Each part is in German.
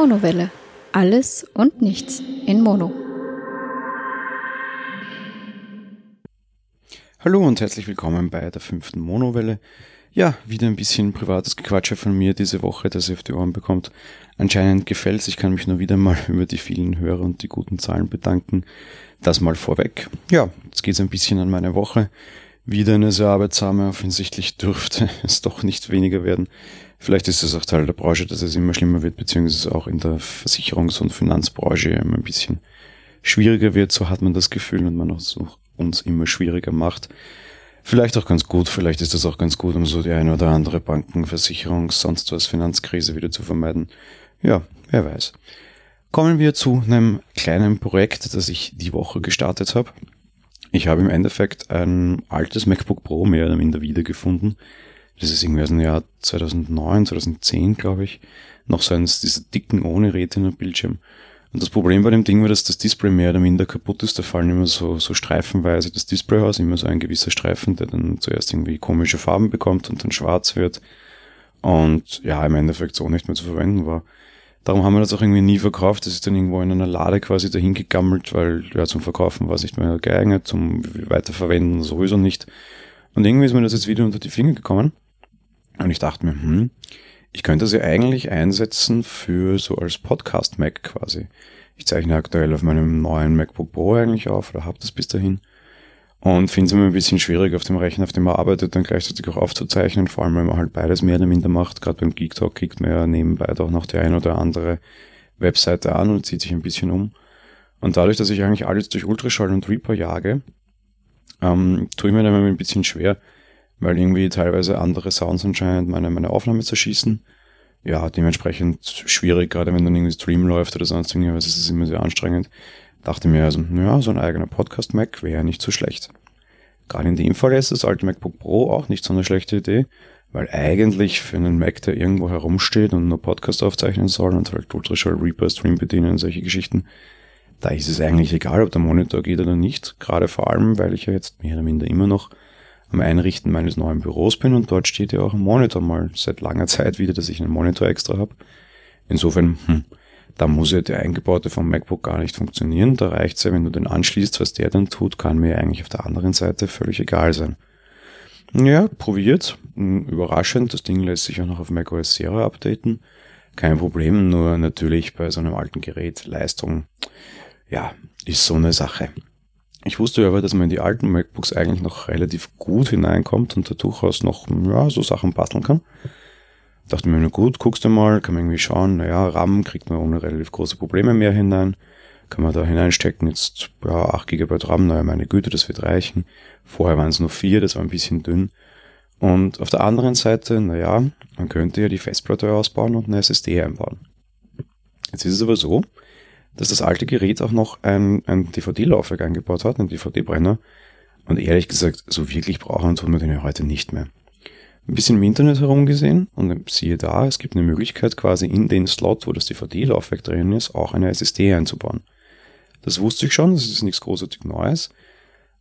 Monowelle. Alles und nichts in Mono. Hallo und herzlich willkommen bei der fünften Monowelle. Ja, wieder ein bisschen privates Gequatsche von mir diese Woche, das ihr auf die Ohren bekommt. Anscheinend gefällt's. Ich kann mich nur wieder mal über die vielen Hörer und die guten Zahlen bedanken. Das mal vorweg. Ja, jetzt geht's ein bisschen an meine Woche. Wieder eine sehr arbeitsame. Offensichtlich dürfte es doch nicht weniger werden. Vielleicht ist es auch Teil der Branche, dass es immer schlimmer wird, beziehungsweise auch in der Versicherungs- und Finanzbranche immer ein bisschen schwieriger wird. So hat man das Gefühl und man auch uns immer schwieriger macht. Vielleicht auch ganz gut, vielleicht ist das auch ganz gut, um so die eine oder andere Banken, Versicherung, sonst was Finanzkrise wieder zu vermeiden. Ja, wer weiß. Kommen wir zu einem kleinen Projekt, das ich die Woche gestartet habe. Ich habe im Endeffekt ein altes MacBook Pro mehr oder minder wiedergefunden. Das ist irgendwie aus dem Jahr 2009, 2010, glaube ich. Noch so eines dieser dicken ohne Retina-Bildschirm. Und das Problem bei dem Ding war, dass das Display mehr oder minder kaputt ist. Da fallen immer so, so streifenweise das Display aus, immer so ein gewisser Streifen, der dann zuerst irgendwie komische Farben bekommt und dann schwarz wird. Und ja, im Endeffekt so nicht mehr zu verwenden war. Darum haben wir das auch irgendwie nie verkauft. Das ist dann irgendwo in einer Lade quasi dahin gegammelt, weil ja zum Verkaufen war es nicht mehr geeignet, zum Weiterverwenden sowieso nicht. Und irgendwie ist mir das jetzt wieder unter die Finger gekommen. Und ich dachte mir, hm, ich könnte sie eigentlich einsetzen für so als Podcast-Mac quasi. Ich zeichne aktuell auf meinem neuen MacBook Pro eigentlich auf oder habe das bis dahin. Und finde es immer ein bisschen schwierig, auf dem Rechner, auf dem man arbeitet, dann gleichzeitig auch aufzuzeichnen, vor allem wenn man halt beides mehr oder minder macht. Gerade beim Geek Talk kriegt man ja nebenbei doch noch die ein oder andere Webseite an und zieht sich ein bisschen um. Und dadurch, dass ich eigentlich alles durch Ultraschall und Reaper jage, ähm, tue ich mir dann immer ein bisschen schwer, weil irgendwie teilweise andere Sounds anscheinend meine, meine Aufnahme zerschießen. Ja, dementsprechend schwierig, gerade wenn dann irgendwie Stream läuft oder sonst irgendwas, ist es immer sehr anstrengend. Dachte mir also, ja, so ein eigener Podcast-Mac wäre nicht so schlecht. Gerade in dem Fall ist das alte MacBook Pro auch nicht so eine schlechte Idee, weil eigentlich für einen Mac, der irgendwo herumsteht und nur Podcast aufzeichnen soll und halt Ultraschall Reaper Stream bedienen und solche Geschichten, da ist es eigentlich egal, ob der Monitor geht oder nicht. Gerade vor allem, weil ich ja jetzt mehr oder minder immer noch am Einrichten meines neuen Büros bin und dort steht ja auch ein Monitor mal seit langer Zeit wieder, dass ich einen Monitor extra habe. Insofern, hm, da muss ja der eingebaute vom MacBook gar nicht funktionieren. Da reicht's ja, wenn du den anschließt, was der dann tut, kann mir eigentlich auf der anderen Seite völlig egal sein. Ja, probiert. Hm, überraschend, das Ding lässt sich auch noch auf macOS Sierra updaten. Kein Problem, nur natürlich bei so einem alten Gerät Leistung, ja, ist so eine Sache. Ich wusste aber, dass man in die alten MacBooks eigentlich noch relativ gut hineinkommt und da durchaus noch ja, so Sachen basteln kann. Dachte mir, na gut, guckst du mal, kann man irgendwie schauen, naja, RAM kriegt man ohne relativ große Probleme mehr hinein. Kann man da hineinstecken, jetzt ja, 8 GB RAM, naja, meine Güte, das wird reichen. Vorher waren es nur 4, das war ein bisschen dünn. Und auf der anderen Seite, naja, man könnte ja die Festplatte ausbauen und eine SSD einbauen. Jetzt ist es aber so, dass das alte Gerät auch noch ein, ein DVD-Laufwerk eingebaut hat, einen DVD-Brenner. Und ehrlich gesagt, so wirklich brauchen tun wir den ja heute nicht mehr. Ein bisschen im Internet herumgesehen und siehe da, es gibt eine Möglichkeit quasi in den Slot, wo das DVD-Laufwerk drin ist, auch eine SSD einzubauen. Das wusste ich schon, das ist nichts großartig Neues.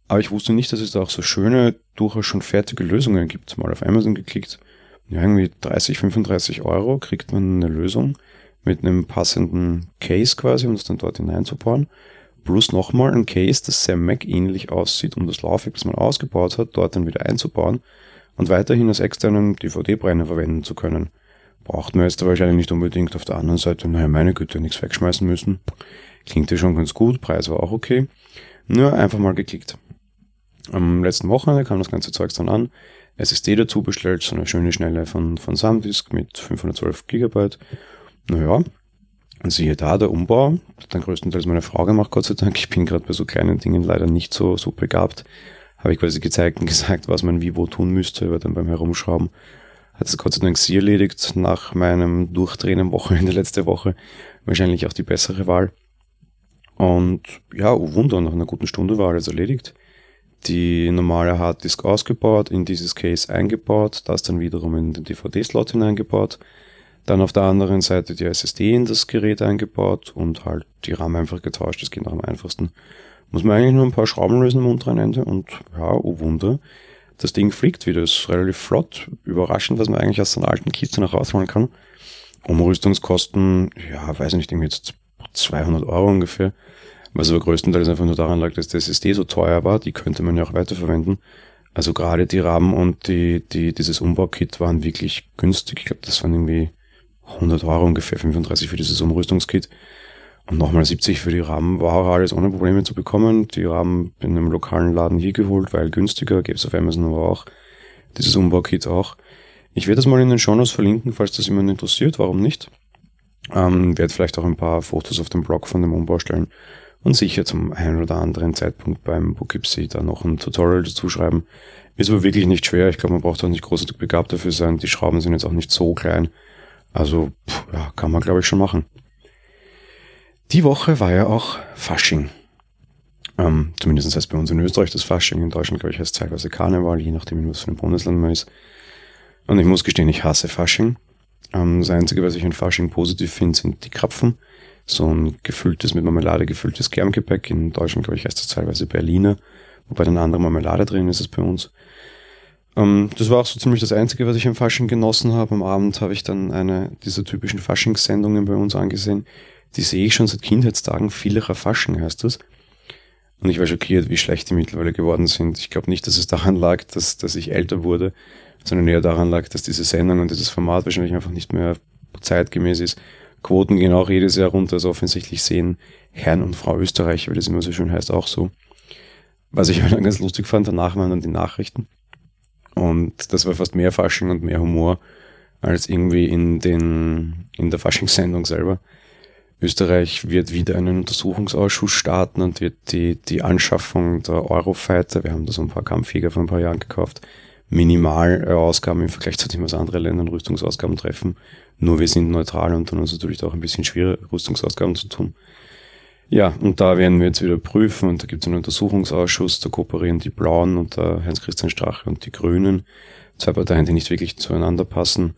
Aber ich wusste nicht, dass es da auch so schöne, durchaus schon fertige Lösungen gibt. Mal auf Amazon geklickt. Ja, irgendwie 30, 35 Euro kriegt man eine Lösung mit einem passenden Case quasi, um das dann dort hineinzubauen. Plus nochmal ein Case, das sehr Mac-ähnlich aussieht, um das Laufwerk, das man ausgebaut hat, dort dann wieder einzubauen und weiterhin als externen DVD-Brenner verwenden zu können. Braucht man jetzt wahrscheinlich nicht unbedingt auf der anderen Seite, naja, meine Güte, nichts wegschmeißen müssen. Klingt ja schon ganz gut, Preis war auch okay. Nur einfach mal geklickt. Am letzten Wochenende kam das ganze Zeugs dann an. SSD dazu bestellt, so eine schöne Schnelle von, von SanDisk mit 512 Gigabyte naja, und siehe da, der Umbau, hat dann größtenteils meine Frau gemacht, Gott sei Dank. Ich bin gerade bei so kleinen Dingen leider nicht so, so begabt. Habe ich quasi gezeigt und gesagt, was man wie wo tun müsste, aber dann beim Herumschrauben hat es Gott sei Dank sie erledigt, nach meinem Durchdrehen am Wochenende letzte Woche. Wahrscheinlich auch die bessere Wahl. Und ja, oh Wunder, nach einer guten Stunde war alles erledigt. Die normale Harddisk ausgebaut, in dieses Case eingebaut, das dann wiederum in den DVD-Slot hineingebaut dann auf der anderen Seite die SSD in das Gerät eingebaut und halt die RAM einfach getauscht. Das geht noch am einfachsten. Muss man eigentlich nur ein paar Schrauben lösen am unteren Ende und ja, oh Wunder. Das Ding fliegt wieder, ist relativ flott. Überraschend, was man eigentlich aus so einer alten Kiste noch rausholen kann. Umrüstungskosten, ja, weiß nicht, irgendwie jetzt 200 Euro ungefähr. Was aber größtenteils einfach nur daran lag, dass der SSD so teuer war. Die könnte man ja auch weiterverwenden. Also gerade die RAM und die, die, dieses Umbaukit waren wirklich günstig. Ich glaube, das waren irgendwie 100 Euro ungefähr, 35 für dieses Umrüstungskit. Und nochmal 70 für die RAM war auch alles ohne Probleme zu bekommen. Die RAM in einem lokalen Laden hier geholt, weil günstiger, gäbe es auf Amazon aber auch. Dieses Umbaukit auch. Ich werde das mal in den Shownotes verlinken, falls das jemand interessiert, warum nicht. Ähm, werde vielleicht auch ein paar Fotos auf dem Blog von dem Umbau stellen und sicher zum einen oder anderen Zeitpunkt beim Bookipsy da noch ein Tutorial dazu schreiben. Ist aber wirklich nicht schwer. Ich glaube, man braucht auch nicht großartig begabt dafür sein. Die Schrauben sind jetzt auch nicht so klein. Also, pff, ja, kann man glaube ich schon machen. Die Woche war ja auch Fasching. Ähm, zumindest heißt bei uns in Österreich das Fasching. In Deutschland, glaube ich, heißt es teilweise Karneval, je nachdem, in was für einem Bundesland man ist. Und ich muss gestehen, ich hasse Fasching. Ähm, das Einzige, was ich an Fasching positiv finde, sind die Krapfen. So ein gefülltes, mit Marmelade gefülltes Kerngepäck. In Deutschland, glaube ich, heißt das teilweise Berliner. Wobei dann andere Marmelade drin ist es bei uns. Ähm, das war auch so ziemlich das Einzige, was ich am Fasching genossen habe. Am Abend habe ich dann eine dieser typischen Faschingssendungen bei uns angesehen die sehe ich schon seit Kindheitstagen. Vielerer Fasching heißt das. Und ich war schockiert, wie schlecht die mittlerweile geworden sind. Ich glaube nicht, dass es daran lag, dass, dass ich älter wurde, sondern eher daran lag, dass diese Sendung und dieses Format wahrscheinlich einfach nicht mehr zeitgemäß ist. Quoten gehen auch jedes Jahr runter, also offensichtlich sehen Herrn und Frau Österreich, wie das immer so schön heißt, auch so. Was ich dann ganz lustig fand, danach waren dann die Nachrichten. Und das war fast mehr Fasching und mehr Humor als irgendwie in den, in der Faschingssendung selber. Österreich wird wieder einen Untersuchungsausschuss starten und wird die, die Anschaffung der Eurofighter, wir haben da so ein paar Kampfjäger vor ein paar Jahren gekauft, Minimalausgaben im Vergleich zu dem, was andere Länder Rüstungsausgaben treffen. Nur wir sind neutral und ist es natürlich auch ein bisschen schwieriger, Rüstungsausgaben zu tun. Ja, und da werden wir jetzt wieder prüfen und da gibt es einen Untersuchungsausschuss, da kooperieren die Blauen und der Heinz-Christian Strache und die Grünen. Zwei Parteien, die nicht wirklich zueinander passen.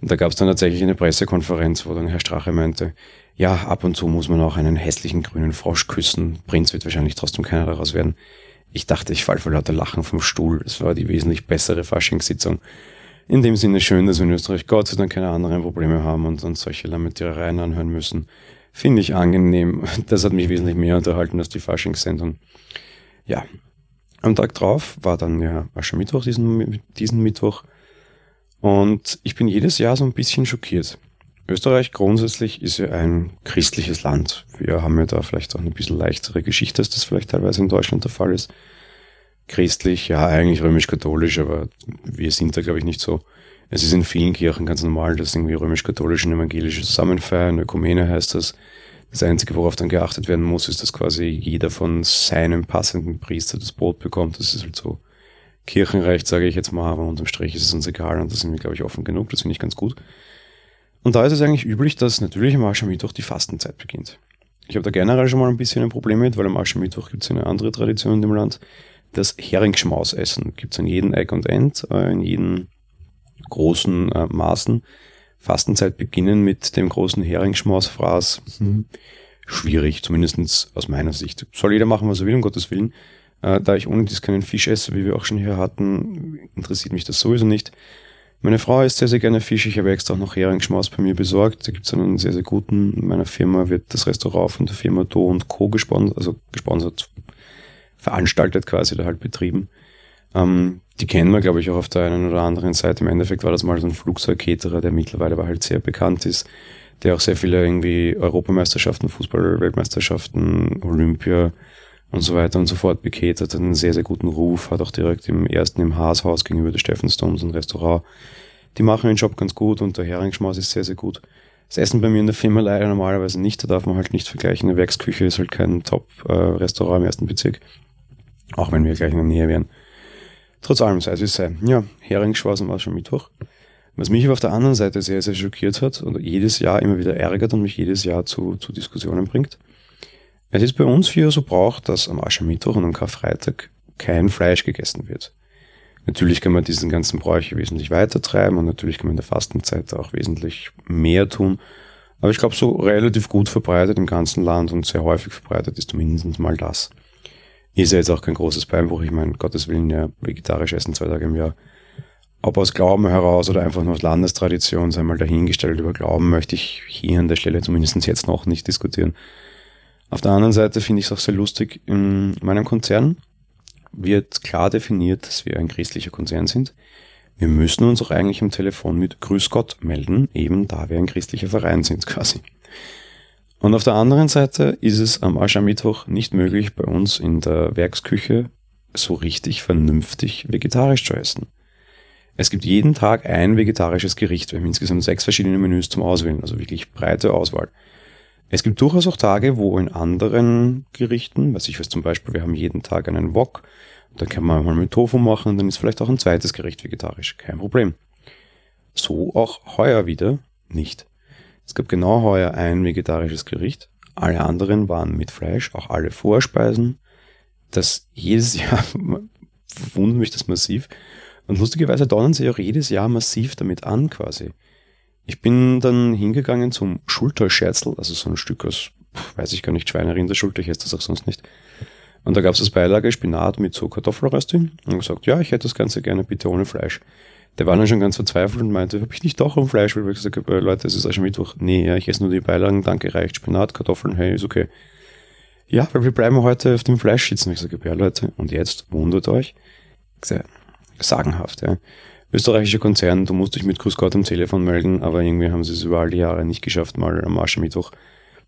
Und da gab es dann tatsächlich eine Pressekonferenz, wo dann Herr Strache meinte, ja, ab und zu muss man auch einen hässlichen grünen Frosch küssen. Prinz wird wahrscheinlich trotzdem keiner daraus werden. Ich dachte, ich fall vor lauter Lachen vom Stuhl. Es war die wesentlich bessere Faschingssitzung. In dem Sinne schön, dass wir in Österreich Gott sei Dank keine anderen Probleme haben und uns solche Lamentierereien anhören müssen. Finde ich angenehm. Das hat mich wesentlich mehr unterhalten als die Faschingssendung. Ja. Am Tag drauf war dann ja Aschermittwoch, diesen, diesen Mittwoch. Und ich bin jedes Jahr so ein bisschen schockiert. Österreich grundsätzlich ist ja ein christliches Land. Wir haben ja da vielleicht auch eine bisschen leichtere Geschichte, als das vielleicht teilweise in Deutschland der Fall ist. Christlich, ja, eigentlich römisch-katholisch, aber wir sind da, glaube ich, nicht so. Es ist in vielen Kirchen ganz normal, dass irgendwie römisch-katholisch und evangelisch zusammenfeiern. Ökumene heißt das. Das Einzige, worauf dann geachtet werden muss, ist, dass quasi jeder von seinem passenden Priester das Brot bekommt. Das ist halt so Kirchenrecht, sage ich jetzt mal, aber unterm Strich ist es uns egal und da sind wir, glaube ich, offen genug. Das finde ich ganz gut. Und da ist es eigentlich üblich, dass natürlich am Aschermittwoch die Fastenzeit beginnt. Ich habe da generell schon mal ein bisschen ein Problem mit, weil am Aschermittwoch gibt es eine andere Tradition in dem Land. Das Heringsschmausessen gibt es an jedem Eck und End, äh, in jedem großen äh, Maßen. Fastenzeit beginnen mit dem großen Heringsschmausfraß. Mhm. Schwierig, zumindest aus meiner Sicht. Soll jeder machen, was er will, um Gottes Willen. Äh, da ich ohne dies keinen Fisch esse, wie wir auch schon hier hatten, interessiert mich das sowieso nicht. Meine Frau isst sehr, sehr gerne Fisch. Ich habe extra auch noch Heringsschmaus bei mir besorgt. Da gibt es einen sehr, sehr guten. In meiner Firma wird das Restaurant von der Firma Do und Co. gesponsert, also gesponsert, veranstaltet quasi, da halt betrieben. Ähm, die kennen wir, glaube ich, auch auf der einen oder anderen Seite. Im Endeffekt war das mal so ein Flugzeugketerer, der mittlerweile aber halt sehr bekannt ist, der auch sehr viele irgendwie Europameisterschaften, Fußball-Weltmeisterschaften, Olympia, und so weiter und so fort beketert, einen sehr, sehr guten Ruf, hat auch direkt im ersten im Haashaus gegenüber der Steffensdoms ein Restaurant. Die machen den Job ganz gut und der Heringsschmaus ist sehr, sehr gut. Das Essen bei mir in der Firma leider normalerweise nicht, da darf man halt nicht vergleichen. Eine Werksküche ist halt kein Top-Restaurant im ersten Bezirk. Auch wenn wir gleich in der Nähe wären. Trotz allem, sei es wie es sei. Ja, Heringsschmausen war schon Mittwoch. Was mich aber auf der anderen Seite sehr, sehr schockiert hat und jedes Jahr immer wieder ärgert und mich jedes Jahr zu, zu Diskussionen bringt, es ist bei uns hier so Brauch, dass am Aschermittwoch und am Karfreitag kein Fleisch gegessen wird. Natürlich kann man diesen ganzen Bräuche wesentlich weiter treiben und natürlich kann man in der Fastenzeit auch wesentlich mehr tun. Aber ich glaube, so relativ gut verbreitet im ganzen Land und sehr häufig verbreitet ist zumindest mal das. Ist ja jetzt auch kein großes Beinbruch. Ich meine, Gottes Willen ja vegetarisch essen zwei Tage im Jahr. ob aus Glauben heraus oder einfach nur aus Landestradition, sei mal dahingestellt, über Glauben möchte ich hier an der Stelle zumindest jetzt noch nicht diskutieren. Auf der anderen Seite finde ich es auch sehr lustig, in meinem Konzern wird klar definiert, dass wir ein christlicher Konzern sind. Wir müssen uns auch eigentlich am Telefon mit Grüß Gott melden, eben da wir ein christlicher Verein sind quasi. Und auf der anderen Seite ist es am Aschermittwoch nicht möglich, bei uns in der Werksküche so richtig vernünftig vegetarisch zu essen. Es gibt jeden Tag ein vegetarisches Gericht. Wir haben insgesamt sechs verschiedene Menüs zum Auswählen, also wirklich breite Auswahl. Es gibt durchaus auch Tage, wo in anderen Gerichten, was ich weiß zum Beispiel, wir haben jeden Tag einen Wok, dann kann man mal mit Tofu machen, dann ist vielleicht auch ein zweites Gericht vegetarisch, kein Problem. So auch heuer wieder nicht. Es gab genau heuer ein vegetarisches Gericht, alle anderen waren mit Fleisch, auch alle Vorspeisen. Das jedes Jahr wundert mich das massiv. Und lustigerweise donnern sie auch jedes Jahr massiv damit an, quasi. Ich bin dann hingegangen zum Schulterscherzl, also so ein Stück aus, weiß ich gar nicht, Schweinerinderschulter, ich esse das auch sonst nicht. Und da gab es das Beilage Spinat mit so Kartoffelrösti und gesagt, ja, ich hätte das Ganze gerne bitte ohne Fleisch. Der war dann schon ganz verzweifelt und meinte, habe ich nicht doch um Fleisch, weil ich gesagt habe, äh, Leute, es ist auch. Nee, ja, ich esse nur die Beilagen, danke, reicht. Spinat, Kartoffeln, hey, ist okay. Ja, weil wir bleiben heute auf dem Fleisch sitzen. Ich sage, ja, Leute, und jetzt wundert euch. Sehr sagenhaft, ja. Österreichischer Konzern, du musst dich mit Grüß Gott am Telefon melden, aber irgendwie haben sie es über all die Jahre nicht geschafft, mal am Aschermittwoch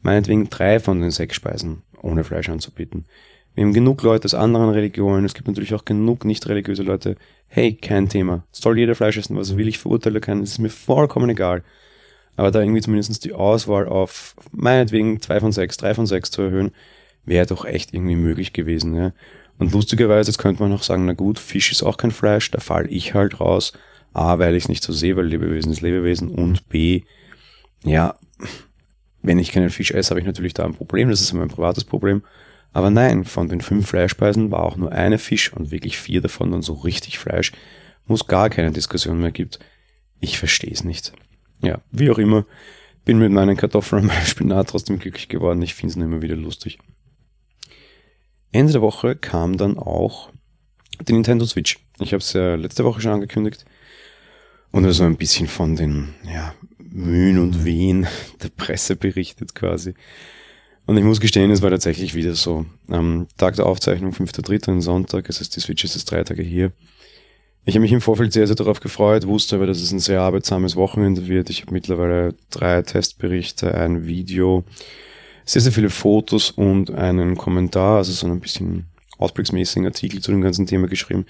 meinetwegen drei von den sechs Speisen ohne Fleisch anzubieten. Wir haben genug Leute aus anderen Religionen, es gibt natürlich auch genug nicht religiöse Leute. Hey, kein Thema. Soll jeder Fleisch essen, was er will, ich verurteile keinen, es ist mir vollkommen egal. Aber da irgendwie zumindest die Auswahl auf meinetwegen zwei von sechs, drei von sechs zu erhöhen, wäre doch echt irgendwie möglich gewesen. Ja. Und lustigerweise, jetzt könnte man auch sagen, na gut, Fisch ist auch kein Fleisch, da fall ich halt raus. A, weil ich es nicht so sehe, weil Lebewesen ist Lebewesen. Und B, ja, wenn ich keinen Fisch esse, habe ich natürlich da ein Problem. Das ist mein privates Problem. Aber nein, von den fünf Fleischspeisen war auch nur eine Fisch und wirklich vier davon dann so richtig Fleisch, wo es gar keine Diskussion mehr gibt. Ich verstehe es nicht. Ja, wie auch immer, bin mit meinen Kartoffeln und meinem Spinat trotzdem glücklich geworden. Ich finde es immer wieder lustig. Ende der Woche kam dann auch die Nintendo Switch. Ich habe es ja letzte Woche schon angekündigt und also ein bisschen von den ja, Mühen und Wehen der Presse berichtet quasi. Und ich muss gestehen, es war tatsächlich wieder so. Am Tag der Aufzeichnung, 5.3., Sonntag, es ist die Switch ist jetzt drei Tage hier. Ich habe mich im Vorfeld sehr, sehr darauf gefreut, wusste aber, dass es ein sehr arbeitsames Wochenende wird. Ich habe mittlerweile drei Testberichte, ein Video, sehr, sehr viele Fotos und einen Kommentar, also so ein bisschen ausblicksmäßigen Artikel zu dem ganzen Thema geschrieben.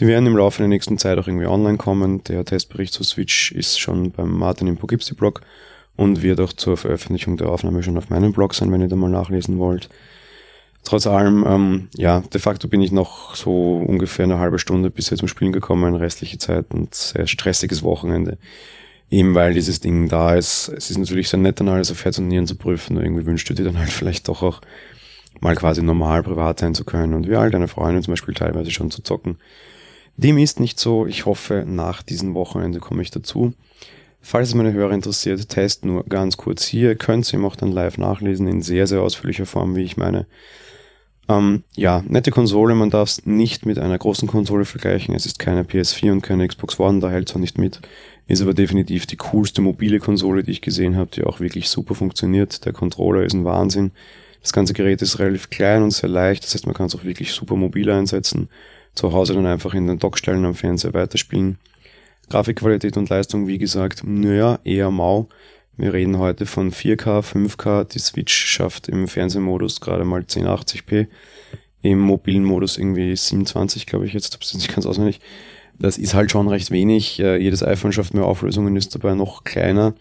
Die werden im Laufe der nächsten Zeit auch irgendwie online kommen. Der Testbericht zu Switch ist schon beim Martin im Poughkeepsie-Blog und wird auch zur Veröffentlichung der Aufnahme schon auf meinem Blog sein, wenn ihr da mal nachlesen wollt. Trotz allem, ähm, ja, de facto bin ich noch so ungefähr eine halbe Stunde bisher zum Spielen gekommen, restliche Zeit und sehr stressiges Wochenende. Eben weil dieses Ding da ist. Es ist natürlich sehr nett, dann alles auf Herz und Nieren zu prüfen. Nur irgendwie wünschst du dir dann halt vielleicht doch auch mal quasi normal privat sein zu können und wie all deine Freunde zum Beispiel teilweise schon zu zocken. Dem ist nicht so. Ich hoffe, nach diesem Wochenende komme ich dazu. Falls es meine Hörer interessiert, Test nur ganz kurz hier. Ihr könnt sie auch dann live nachlesen in sehr, sehr ausführlicher Form, wie ich meine. Ähm, ja, nette Konsole, man darf es nicht mit einer großen Konsole vergleichen. Es ist keine PS4 und keine Xbox One, da hält es auch nicht mit. Ist aber definitiv die coolste mobile Konsole, die ich gesehen habe, die auch wirklich super funktioniert. Der Controller ist ein Wahnsinn. Das ganze Gerät ist relativ klein und sehr leicht, das heißt, man kann es auch wirklich super mobil einsetzen. Zu Hause dann einfach in den Dock stellen, am Fernseher weiterspielen. Grafikqualität und Leistung, wie gesagt, naja, eher mau. Wir reden heute von 4K, 5K. Die Switch schafft im Fernsehmodus gerade mal 1080p. Im mobilen Modus irgendwie 27, glaube ich jetzt, habe es nicht ganz auswendig. Das ist halt schon recht wenig. Äh, jedes iPhone schafft mehr Auflösungen, ist dabei noch kleiner.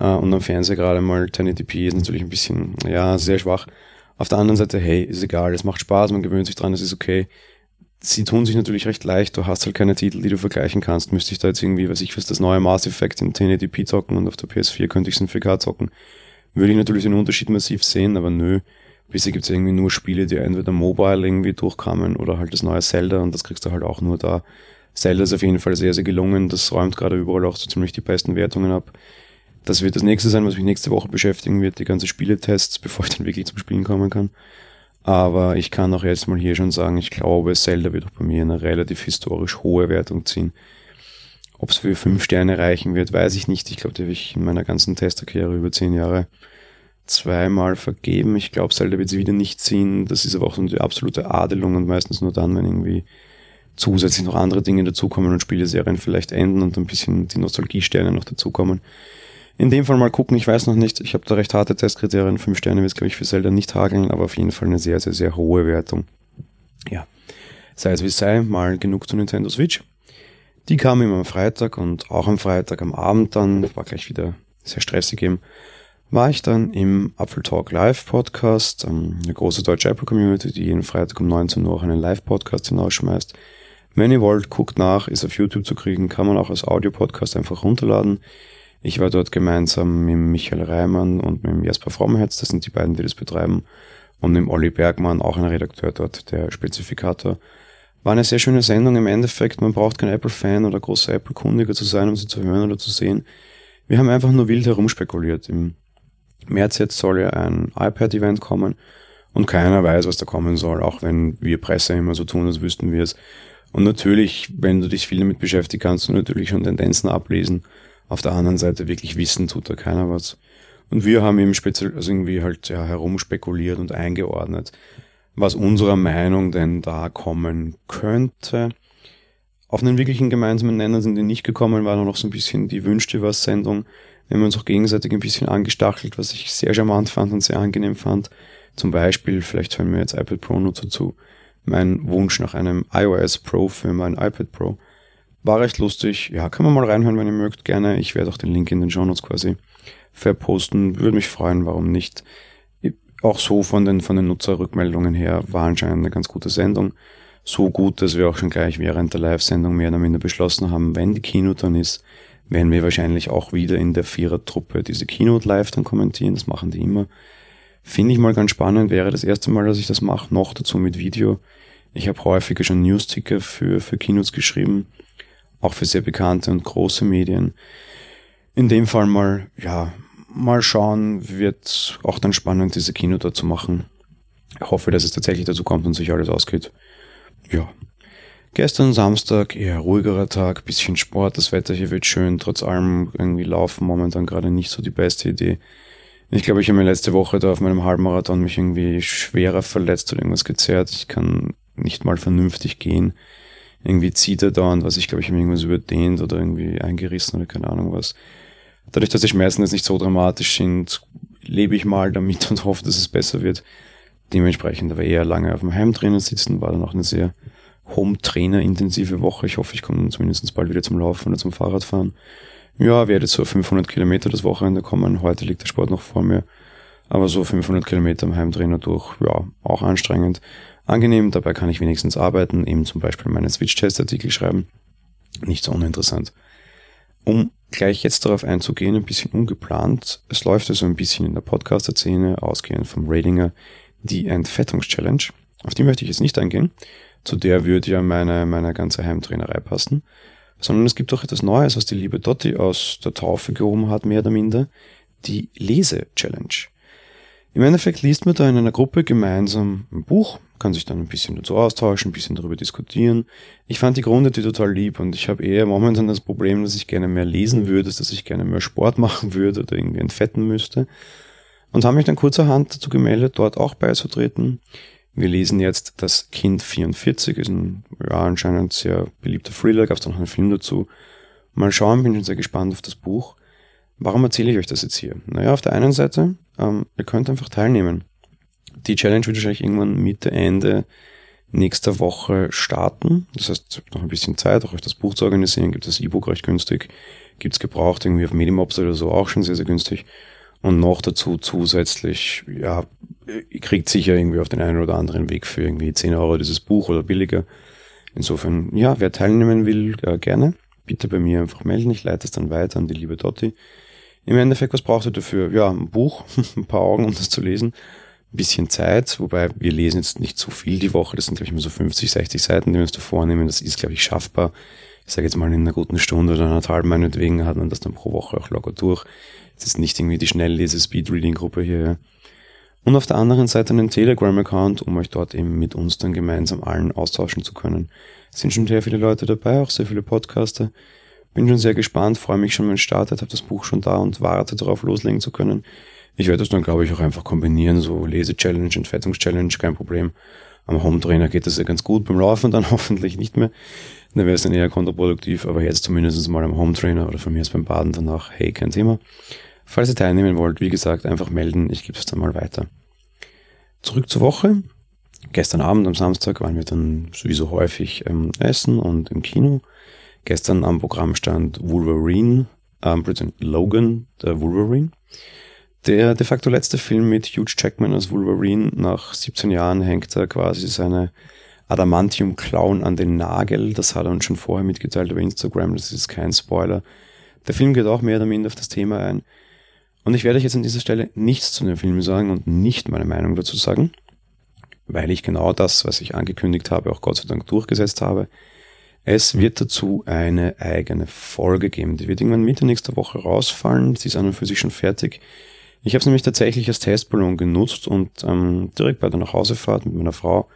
Äh, und am Fernseher gerade mal 1080p ist natürlich ein bisschen, ja, sehr schwach. Auf der anderen Seite, hey, ist egal, es macht Spaß, man gewöhnt sich dran, es ist okay. Sie tun sich natürlich recht leicht, du hast halt keine Titel, die du vergleichen kannst. Müsste ich da jetzt irgendwie, was ich was, das neue Mass Effect in 1080p zocken und auf der PS4 könnte ich es in 4K zocken. Würde ich natürlich den Unterschied massiv sehen, aber nö. Bisher gibt es irgendwie nur Spiele, die entweder mobile irgendwie durchkamen oder halt das neue Zelda und das kriegst du halt auch nur da. Zelda ist auf jeden Fall sehr, sehr gelungen. Das räumt gerade überall auch so ziemlich die besten Wertungen ab. Das wird das nächste sein, was mich nächste Woche beschäftigen wird, die ganzen Spieletests, bevor ich dann wirklich zum Spielen kommen kann. Aber ich kann auch jetzt mal hier schon sagen, ich glaube, Zelda wird auch bei mir eine relativ historisch hohe Wertung ziehen. Ob es für fünf Sterne reichen wird, weiß ich nicht. Ich glaube, die habe ich in meiner ganzen Testerkarriere über zehn Jahre zweimal vergeben. Ich glaube, Zelda wird sie wieder nicht ziehen. Das ist aber auch so eine absolute Adelung und meistens nur dann, wenn irgendwie zusätzlich noch andere Dinge dazukommen und Spieleserien vielleicht enden und ein bisschen die Nostalgiesterne noch dazukommen. In dem Fall mal gucken, ich weiß noch nicht. Ich habe da recht harte Testkriterien. Fünf Sterne wird glaube ich, für Zelda nicht hageln, aber auf jeden Fall eine sehr, sehr, sehr hohe Wertung. Ja, sei es wie es sei, mal genug zu Nintendo Switch. Die kam immer am Freitag und auch am Freitag am Abend dann, war gleich wieder sehr stressig eben, war ich dann im Apple Talk Live Podcast, ähm, eine große deutsche Apple Community, die jeden Freitag um 19 Uhr auch einen Live Podcast hinausschmeißt. Wenn ihr wollt, guckt nach, ist auf YouTube zu kriegen, kann man auch als Audio-Podcast einfach runterladen. Ich war dort gemeinsam mit Michael Reimann und mit Jasper Frommherz, das sind die beiden, die das betreiben, und mit Olli Bergmann, auch ein Redakteur dort, der Spezifikator. War eine sehr schöne Sendung im Endeffekt. Man braucht kein Apple-Fan oder großer Apple-Kundiger zu sein, um sie zu hören oder zu sehen. Wir haben einfach nur wild herumspekuliert. Im März jetzt soll ja ein iPad-Event kommen und keiner weiß, was da kommen soll, auch wenn wir Presse immer so tun, als wüssten wir es. Und natürlich, wenn du dich viel damit beschäftigst, kannst du natürlich schon Tendenzen ablesen. Auf der anderen Seite wirklich wissen tut da keiner was. Und wir haben eben speziell, also irgendwie halt ja, herumspekuliert und eingeordnet, was unserer Meinung denn da kommen könnte. Auf einen wirklichen gemeinsamen Nenner sind die nicht gekommen, war noch so ein bisschen die Wünschte was Sendung. Wir haben uns auch gegenseitig ein bisschen angestachelt, was ich sehr charmant fand und sehr angenehm fand. Zum Beispiel, vielleicht hören wir jetzt iPad Pro-Nutzer zu, mein Wunsch nach einem iOS Pro für mein iPad Pro. War recht lustig. Ja, kann man mal reinhören, wenn ihr mögt, gerne. Ich werde auch den Link in den Show Notes quasi verposten. Würde mich freuen, warum nicht. Auch so von den, von den Nutzerrückmeldungen her war anscheinend eine ganz gute Sendung. So gut, dass wir auch schon gleich während der Live-Sendung mehr oder minder beschlossen haben, wenn die Keynote dann ist, werden wir wahrscheinlich auch wieder in der Vierer-Truppe diese Keynote live dann kommentieren. Das machen die immer. Finde ich mal ganz spannend, wäre das erste Mal, dass ich das mache, noch dazu mit Video. Ich habe häufiger schon News-Ticker für, für Keynotes geschrieben, auch für sehr bekannte und große Medien. In dem Fall mal, ja, mal schauen, wird auch dann spannend, diese Keynote zu machen. Ich hoffe, dass es tatsächlich dazu kommt und sich alles ausgeht. Ja, Gestern Samstag, eher ruhigerer Tag, bisschen Sport, das Wetter hier wird schön, trotz allem irgendwie laufen momentan gerade nicht so die beste Idee. Ich glaube, ich habe mir letzte Woche da auf meinem Halbmarathon mich irgendwie schwerer verletzt oder irgendwas gezerrt. Ich kann nicht mal vernünftig gehen. Irgendwie zieht er da und was ich glaube, ich habe irgendwas überdehnt oder irgendwie eingerissen oder keine Ahnung was. Dadurch, dass die Schmerzen jetzt nicht so dramatisch sind, lebe ich mal damit und hoffe, dass es besser wird. Dementsprechend aber eher lange auf dem Heimtrainer sitzen, war dann auch eine sehr Home-Trainer-intensive Woche. Ich hoffe, ich komme zumindest bald wieder zum Laufen oder zum Fahrradfahren. Ja, werde so 500 Kilometer das Wochenende kommen. Heute liegt der Sport noch vor mir. Aber so 500 Kilometer im Heimtrainer durch, ja, auch anstrengend. Angenehm, dabei kann ich wenigstens arbeiten, eben zum Beispiel meine Switch-Test-Artikel schreiben. Nicht so uninteressant. Um gleich jetzt darauf einzugehen, ein bisschen ungeplant. Es läuft also ein bisschen in der Podcaster-Szene, ausgehend vom Ratinger, die Entfettungs-Challenge. Auf die möchte ich jetzt nicht eingehen zu der würde ja meine, meine ganze Heimtrainerei passen. Sondern es gibt auch etwas Neues, was die liebe Dotti aus der Taufe gehoben hat, mehr oder minder. Die Lese-Challenge. Im Endeffekt liest man da in einer Gruppe gemeinsam ein Buch, kann sich dann ein bisschen dazu austauschen, ein bisschen darüber diskutieren. Ich fand die Grundidee total lieb und ich habe eher momentan das Problem, dass ich gerne mehr lesen würde, dass ich gerne mehr Sport machen würde oder irgendwie entfetten müsste. Und habe mich dann kurzerhand dazu gemeldet, dort auch beizutreten. Wir lesen jetzt Das Kind 44, ist ein ja, anscheinend sehr beliebter Thriller, gab es noch einen Film dazu. Mal schauen, bin schon sehr gespannt auf das Buch. Warum erzähle ich euch das jetzt hier? Naja, auf der einen Seite, ähm, ihr könnt einfach teilnehmen. Die Challenge wird wahrscheinlich irgendwann Mitte, Ende nächster Woche starten. Das heißt, noch ein bisschen Zeit, auch euch das Buch zu organisieren. Gibt das E-Book recht günstig. Gibt's gebraucht irgendwie auf Medimobs oder so auch schon sehr, sehr günstig. Und noch dazu zusätzlich, ja, ihr kriegt sicher irgendwie auf den einen oder anderen Weg für irgendwie 10 Euro dieses Buch oder billiger. Insofern, ja, wer teilnehmen will, äh, gerne. Bitte bei mir einfach melden. Ich leite es dann weiter an die liebe Dotti. Im Endeffekt, was braucht ihr dafür? Ja, ein Buch, ein paar Augen, um das zu lesen. Ein bisschen Zeit, wobei wir lesen jetzt nicht so viel die Woche. Das sind, glaube ich, immer so 50, 60 Seiten, die wir uns da vornehmen. Das ist, glaube ich, schaffbar. Ich sage jetzt mal in einer guten Stunde oder anderthalb meinetwegen hat man das dann pro Woche auch locker durch. Es ist nicht irgendwie die Schnelllese-Speedreading-Gruppe hier. Und auf der anderen Seite einen Telegram-Account, um euch dort eben mit uns dann gemeinsam allen austauschen zu können. Es sind schon sehr viele Leute dabei, auch sehr viele Podcaster. Bin schon sehr gespannt, freue mich schon, wenn es startet, habe das Buch schon da und warte darauf, loslegen zu können. Ich werde das dann, glaube ich, auch einfach kombinieren, so Lese-Challenge, Entfettungschallenge, kein Problem. Am Home-Trainer geht das ja ganz gut, beim Laufen dann hoffentlich nicht mehr. Dann wäre es dann eher kontraproduktiv, aber jetzt zumindest mal am Home-Trainer oder von mir ist beim Baden danach, hey, kein Thema. Falls ihr teilnehmen wollt, wie gesagt, einfach melden, ich gebe es dann mal weiter. Zurück zur Woche. Gestern Abend am Samstag waren wir dann sowieso häufig ähm, essen und im Kino. Gestern am Programm stand Wolverine, ähm, Logan, der Wolverine. Der de facto letzte Film mit Hugh Jackman als Wolverine. Nach 17 Jahren hängt er quasi seine Adamantium-Klauen an den Nagel. Das hat er uns schon vorher mitgeteilt über Instagram. Das ist kein Spoiler. Der Film geht auch mehr oder minder auf das Thema ein. Und ich werde euch jetzt an dieser Stelle nichts zu dem Film sagen und nicht meine Meinung dazu sagen, weil ich genau das, was ich angekündigt habe, auch Gott sei Dank durchgesetzt habe. Es wird dazu eine eigene Folge geben. Die wird irgendwann Mitte nächster Woche rausfallen. Sie ist an und für sich schon fertig. Ich habe es nämlich tatsächlich als Testballon genutzt und ähm, direkt bei der Nachhausefahrt mit meiner Frau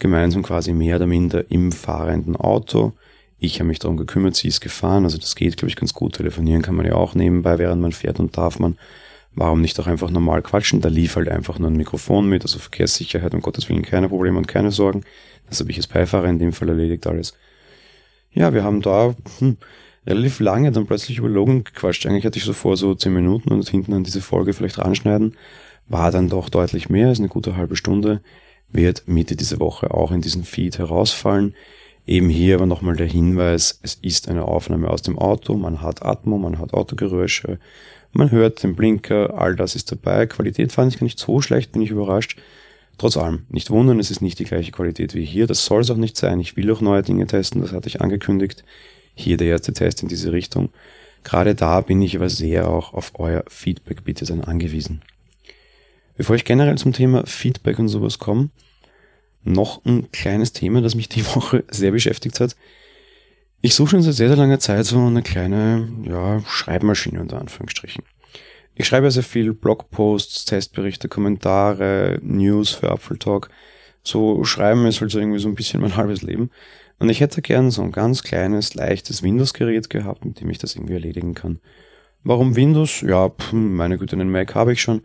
gemeinsam quasi mehr oder minder im fahrenden Auto. Ich habe mich darum gekümmert, sie ist gefahren, also das geht, glaube ich, ganz gut. Telefonieren kann man ja auch nebenbei, während man fährt und darf man. Warum nicht auch einfach normal quatschen? Da lief halt einfach nur ein Mikrofon mit, also Verkehrssicherheit, um Gottes Willen keine Probleme und keine Sorgen. Das habe ich als Beifahrer in dem Fall erledigt alles. Ja, wir haben da hm, relativ lange dann plötzlich über Logan gequatscht. Eigentlich hatte ich so vor, so zehn Minuten und hinten an diese Folge vielleicht ranschneiden. War dann doch deutlich mehr, ist eine gute halbe Stunde. Wird Mitte dieser Woche auch in diesen Feed herausfallen. Eben hier aber nochmal der Hinweis, es ist eine Aufnahme aus dem Auto, man hat Atmo, man hat Autogeräusche, man hört den Blinker, all das ist dabei. Qualität fand ich gar nicht so schlecht, bin ich überrascht. Trotz allem, nicht wundern, es ist nicht die gleiche Qualität wie hier, das soll es auch nicht sein. Ich will auch neue Dinge testen, das hatte ich angekündigt. Hier der erste Test in diese Richtung. Gerade da bin ich aber sehr auch auf euer Feedback bitte dann angewiesen. Bevor ich generell zum Thema Feedback und sowas komme, noch ein kleines Thema, das mich die Woche sehr beschäftigt hat. Ich suche schon seit sehr, sehr langer Zeit so eine kleine ja, Schreibmaschine unter Anführungsstrichen. Ich schreibe sehr viel Blogposts, Testberichte, Kommentare, News für Apfeltalk. So schreiben ist halt so irgendwie so ein bisschen mein halbes Leben. Und ich hätte gern so ein ganz kleines, leichtes Windows-Gerät gehabt, mit dem ich das irgendwie erledigen kann. Warum Windows? Ja, pff, meine Güte, einen Mac habe ich schon.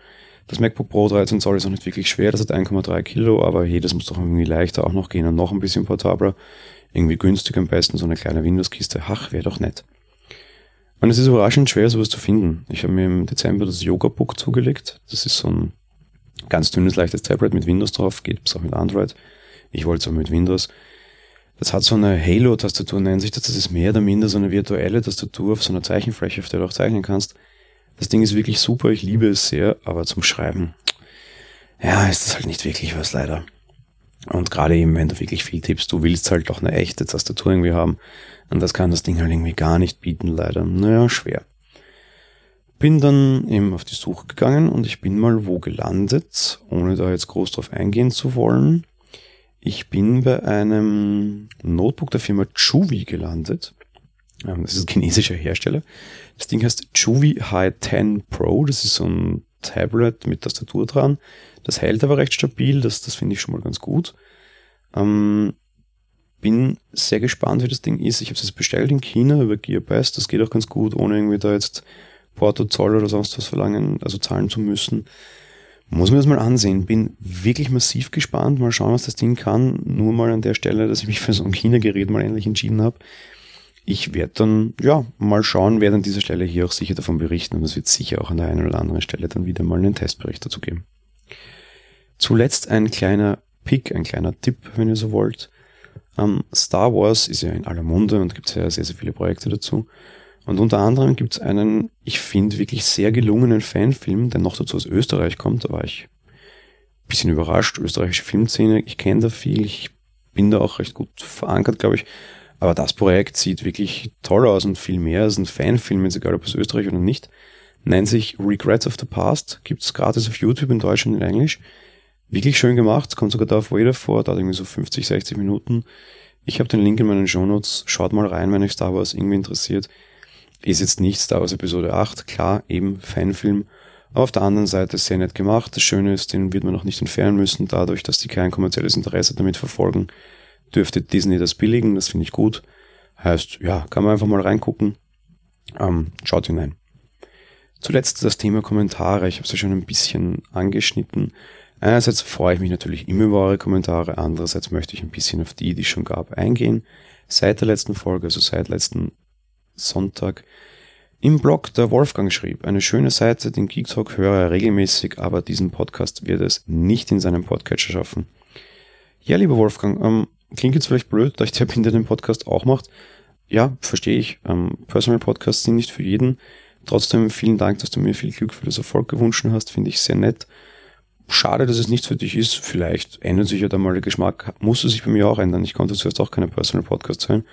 Das MacBook Pro 13 Zoll ist auch nicht wirklich schwer, das hat 1,3 Kilo, aber hey, das muss doch irgendwie leichter auch noch gehen und noch ein bisschen portabler. Irgendwie günstig am besten, so eine kleine Windows-Kiste. Ach, wäre doch nett. Und es ist überraschend schwer, sowas zu finden. Ich habe mir im Dezember das Yoga Book zugelegt. Das ist so ein ganz dünnes, leichtes Tablet mit Windows drauf, geht bis auch mit Android. Ich wollte es auch mit Windows. Das hat so eine Halo-Tastatur, nennt sich das. Das ist mehr oder minder so eine virtuelle Tastatur auf so einer Zeichenfläche, auf der du auch zeichnen kannst. Das Ding ist wirklich super, ich liebe es sehr, aber zum Schreiben, ja, ist das halt nicht wirklich was leider. Und gerade eben, wenn du wirklich viel tippst, du willst halt auch eine echte Tastatur irgendwie haben. Und das kann das Ding halt irgendwie gar nicht bieten, leider. Naja, schwer. Bin dann eben auf die Suche gegangen und ich bin mal wo gelandet, ohne da jetzt groß drauf eingehen zu wollen. Ich bin bei einem Notebook der Firma Chuvi gelandet. Ähm, das ist ein chinesischer Hersteller. Das Ding heißt Chuvi High 10 Pro. Das ist so ein Tablet mit Tastatur dran. Das hält aber recht stabil. Das, das finde ich schon mal ganz gut. Ähm, bin sehr gespannt, wie das Ding ist. Ich habe es bestellt in China über GearBest. Das geht auch ganz gut, ohne irgendwie da jetzt Porto, Zoll oder sonst was verlangen, also zahlen zu müssen. Muss mir das mal ansehen. Bin wirklich massiv gespannt. Mal schauen, was das Ding kann. Nur mal an der Stelle, dass ich mich für so ein China-Gerät mal endlich entschieden habe. Ich werde dann, ja, mal schauen, werde an dieser Stelle hier auch sicher davon berichten und es wird sicher auch an der einen oder anderen Stelle dann wieder mal einen Testbericht dazu geben. Zuletzt ein kleiner Pick, ein kleiner Tipp, wenn ihr so wollt. Um, Star Wars ist ja in aller Munde und gibt ja sehr, sehr viele Projekte dazu. Und unter anderem gibt es einen, ich finde, wirklich sehr gelungenen Fanfilm, der noch dazu aus Österreich kommt. Da war ich ein bisschen überrascht. Österreichische Filmszene, ich kenne da viel, ich bin da auch recht gut verankert, glaube ich. Aber das Projekt sieht wirklich toll aus und viel mehr als ein Fanfilm, ist egal ob aus Österreich oder nicht. Nennt sich Regrets of the Past, gibt's gratis auf YouTube in Deutsch und in Englisch. Wirklich schön gemacht, kommt sogar da auf Vader vor, dauert irgendwie so 50, 60 Minuten. Ich habe den Link in meinen Shownotes, schaut mal rein, wenn euch Star Wars irgendwie interessiert. Ist jetzt nicht Star Wars Episode 8, klar, eben Fanfilm, aber auf der anderen Seite sehr nett gemacht. Das Schöne ist, den wird man noch nicht entfernen müssen, dadurch, dass die kein kommerzielles Interesse damit verfolgen, dürfte Disney das billigen, das finde ich gut. Heißt, ja, kann man einfach mal reingucken. Ähm, schaut hinein. Zuletzt das Thema Kommentare. Ich habe es ja schon ein bisschen angeschnitten. Einerseits freue ich mich natürlich immer über eure Kommentare, andererseits möchte ich ein bisschen auf die, die es schon gab, eingehen. Seit der letzten Folge, also seit letzten Sonntag, im Blog der Wolfgang schrieb, eine schöne Seite, den Geek Talk höre er regelmäßig, aber diesen Podcast wird es nicht in seinem Podcatcher schaffen. Ja, lieber Wolfgang, ähm, klingt jetzt vielleicht blöd, da ich der bin, der den Podcast auch macht. Ja, verstehe ich. Ähm, Personal Podcasts sind nicht für jeden. Trotzdem vielen Dank, dass du mir viel Glück für das Erfolg gewünscht hast, finde ich sehr nett. Schade, dass es nichts für dich ist. Vielleicht ändert sich ja da mal der Geschmack. Musste sich bei mir auch ändern. Ich konnte zuerst auch keine Personal Podcasts hören.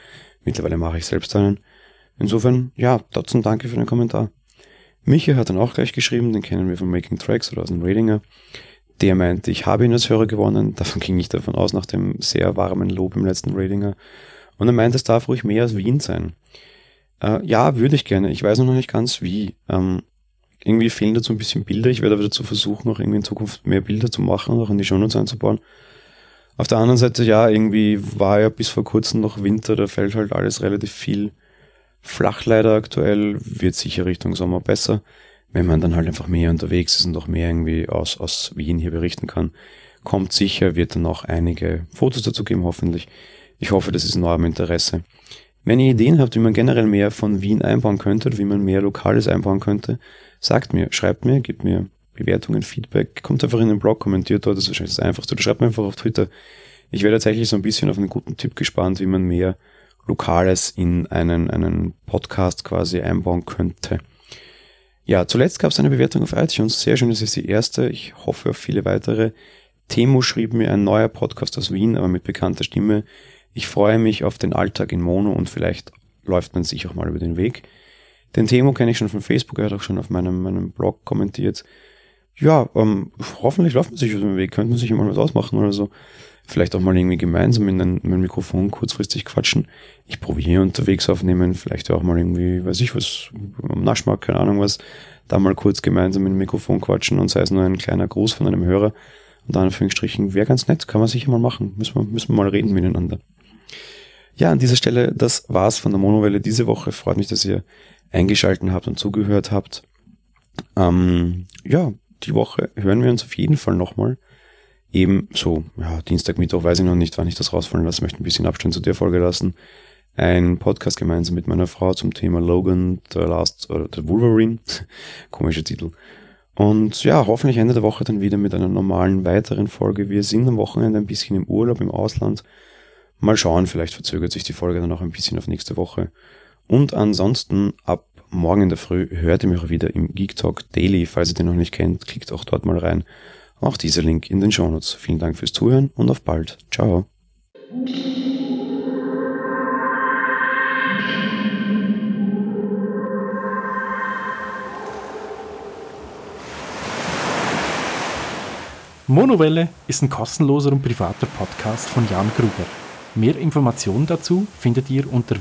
Mittlerweile mache ich selbst einen. Insofern, ja, trotzdem danke für den Kommentar. Michi hat dann auch gleich geschrieben, den kennen wir von Making Tracks oder aus dem Ratinger. Der meinte, ich habe ihn als Hörer gewonnen. Davon ging ich davon aus, nach dem sehr warmen Lob im letzten Ratinger. Und er meinte, es darf ruhig mehr als Wien sein. Äh, ja, würde ich gerne. Ich weiß noch nicht ganz wie. Ähm, irgendwie fehlen dazu ein bisschen Bilder. Ich werde aber dazu versuchen, auch irgendwie in Zukunft mehr Bilder zu machen, auch in die Shownotes einzubauen. Auf der anderen Seite, ja, irgendwie war ja bis vor kurzem noch Winter, da fällt halt alles relativ viel flach leider aktuell, wird sicher Richtung Sommer besser, wenn man dann halt einfach mehr unterwegs ist und auch mehr irgendwie aus, aus Wien hier berichten kann. Kommt sicher, wird dann auch einige Fotos dazu geben, hoffentlich. Ich hoffe, das ist in eurem Interesse. Wenn ihr Ideen habt, wie man generell mehr von Wien einbauen könnte wie man mehr Lokales einbauen könnte, sagt mir, schreibt mir, gebt mir Bewertungen, Feedback, kommt einfach in den Blog, kommentiert dort, das ist wahrscheinlich das Einfachste, oder schreibt mir einfach auf Twitter. Ich wäre tatsächlich so ein bisschen auf einen guten Tipp gespannt, wie man mehr Lokales in einen, einen Podcast quasi einbauen könnte. Ja, zuletzt gab es eine Bewertung auf iTunes. Sehr schön, das ist die erste. Ich hoffe auf viele weitere. Temo schrieb mir ein neuer Podcast aus Wien, aber mit bekannter Stimme. Ich freue mich auf den Alltag in Mono und vielleicht läuft man sich auch mal über den Weg. Den Temo kenne ich schon von Facebook, er hat auch schon auf meinem, meinem Blog kommentiert. Ja, ähm, hoffentlich läuft man sich über den Weg, könnte man sich mal was ausmachen oder so. Vielleicht auch mal irgendwie gemeinsam in ein, in ein Mikrofon kurzfristig quatschen. Ich probiere unterwegs aufnehmen, vielleicht auch mal irgendwie, weiß ich was, am Naschmarkt, keine Ahnung was, da mal kurz gemeinsam in ein Mikrofon quatschen und sei es nur ein kleiner Gruß von einem Hörer. Und Anführungsstrichen, wäre ganz nett, kann man sicher mal machen. Müssen wir, müssen wir mal reden miteinander. Ja, an dieser Stelle, das war's von der Monowelle diese Woche. Freut mich, dass ihr eingeschalten habt und zugehört habt. Ähm, ja, die Woche hören wir uns auf jeden Fall nochmal. Eben so, ja, Dienstag, Mittwoch weiß ich noch nicht, wann ich das rausfallen lasse. Möchte ein bisschen Abstand zu der Folge lassen. Ein Podcast gemeinsam mit meiner Frau zum Thema Logan, The Last, oder The Wolverine. Komischer Titel. Und ja, hoffentlich Ende der Woche dann wieder mit einer normalen weiteren Folge. Wir sind am Wochenende ein bisschen im Urlaub im Ausland. Mal schauen, vielleicht verzögert sich die Folge dann auch ein bisschen auf nächste Woche. Und ansonsten ab morgen in der Früh hört ihr mich auch wieder im Geek Talk Daily. Falls ihr den noch nicht kennt, klickt auch dort mal rein. Auch dieser Link in den Shownotes. Vielen Dank fürs Zuhören und auf bald. Ciao. Monowelle ist ein kostenloser und privater Podcast von Jan Gruber. Mehr Informationen dazu findet ihr unter